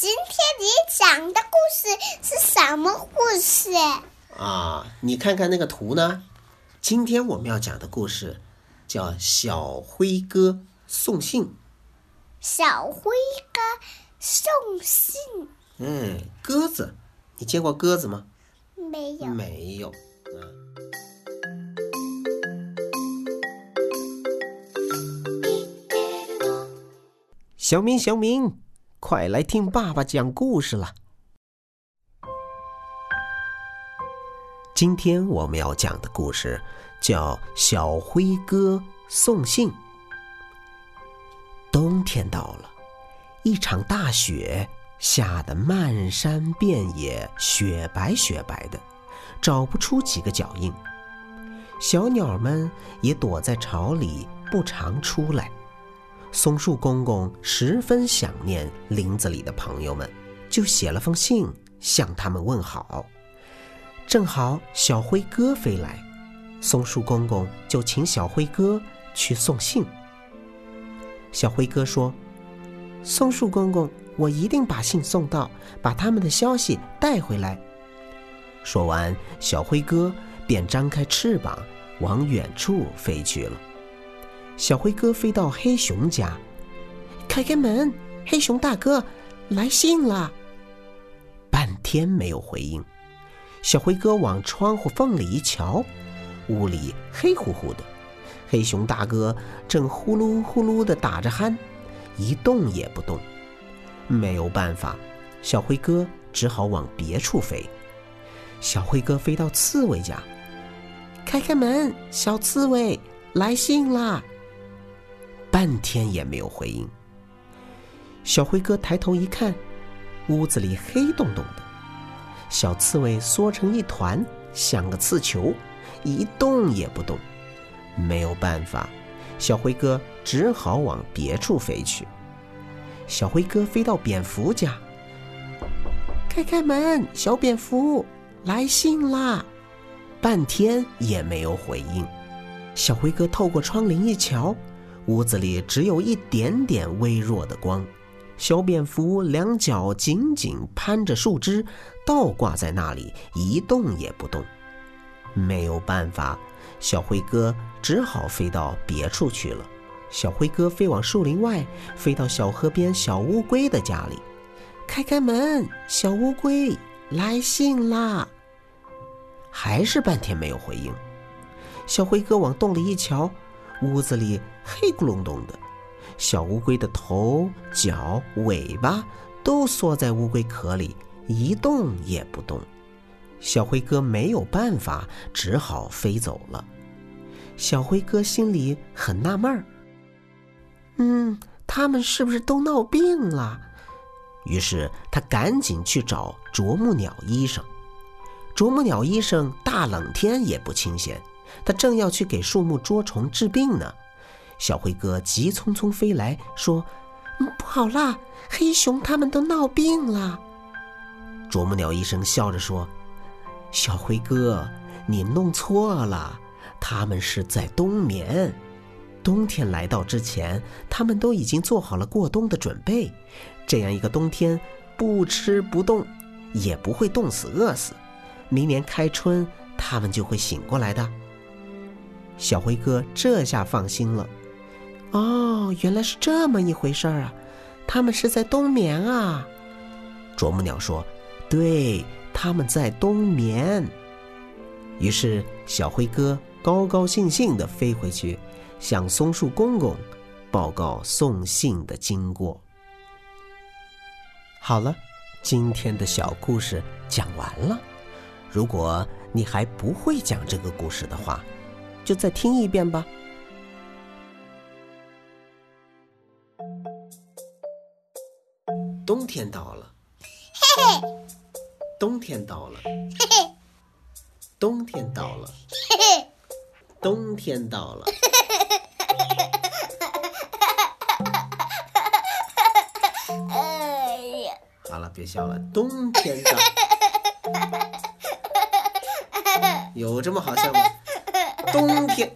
今天你讲的故事是什么故事？啊，你看看那个图呢？今天我们要讲的故事叫《小灰哥送信》。小灰哥送信。嗯，鸽子，你见过鸽子吗？没有。没有。小明，小明，快来听爸爸讲故事了。今天我们要讲的故事叫《小灰哥送信》。冬天到了，一场大雪下得漫山遍野，雪白雪白的，找不出几个脚印。小鸟们也躲在巢里，不常出来。松树公公十分想念林子里的朋友们，就写了封信向他们问好。正好小灰哥飞来，松树公公就请小灰哥去送信。小灰哥说：“松树公公，我一定把信送到，把他们的消息带回来。”说完，小灰哥便张开翅膀往远处飞去了。小灰哥飞到黑熊家，开开门，黑熊大哥，来信了。半天没有回应，小灰哥往窗户缝里一瞧，屋里黑乎乎的，黑熊大哥正呼噜呼噜的打着鼾，一动也不动。没有办法，小灰哥只好往别处飞。小灰哥飞到刺猬家，开开门，小刺猬，来信啦。半天也没有回应。小灰哥抬头一看，屋子里黑洞洞的，小刺猬缩成一团，像个刺球，一动也不动。没有办法，小灰哥只好往别处飞去。小灰哥飞到蝙蝠家，开开门，小蝙蝠，来信啦！半天也没有回应。小灰哥透过窗棂一瞧。屋子里只有一点点微弱的光，小蝙蝠两脚紧紧攀着树枝，倒挂在那里一动也不动。没有办法，小灰哥只好飞到别处去了。小灰哥飞往树林外，飞到小河边小乌龟的家里，开开门，小乌龟，来信啦！还是半天没有回应。小灰哥往洞里一瞧。屋子里黑咕隆咚的，小乌龟的头、脚、尾巴都缩在乌龟壳里，一动也不动。小灰哥没有办法，只好飞走了。小灰哥心里很纳闷儿，嗯，他们是不是都闹病了？于是他赶紧去找啄木鸟医生。啄木鸟医生大冷天也不清闲。他正要去给树木捉虫治病呢，小灰哥急匆匆飞来说：“不好啦，黑熊他们都闹病了。”啄木鸟医生笑着说：“小灰哥，你弄错了，他们是在冬眠。冬天来到之前，他们都已经做好了过冬的准备。这样一个冬天，不吃不动，也不会冻死饿死。明年开春，他们就会醒过来的。”小灰哥这下放心了。哦，原来是这么一回事儿啊！他们是在冬眠啊。啄木鸟说：“对，他们在冬眠。”于是小灰哥高高兴兴地飞回去，向松树公公报告送信的经过。好了，今天的小故事讲完了。如果你还不会讲这个故事的话，就再听一遍吧。冬天到了，嘿嘿。冬天到了，嘿嘿。冬天到了，嘿嘿。冬天到了，哎呀！好了，别笑了。冬天到，有这么好笑吗？冬天，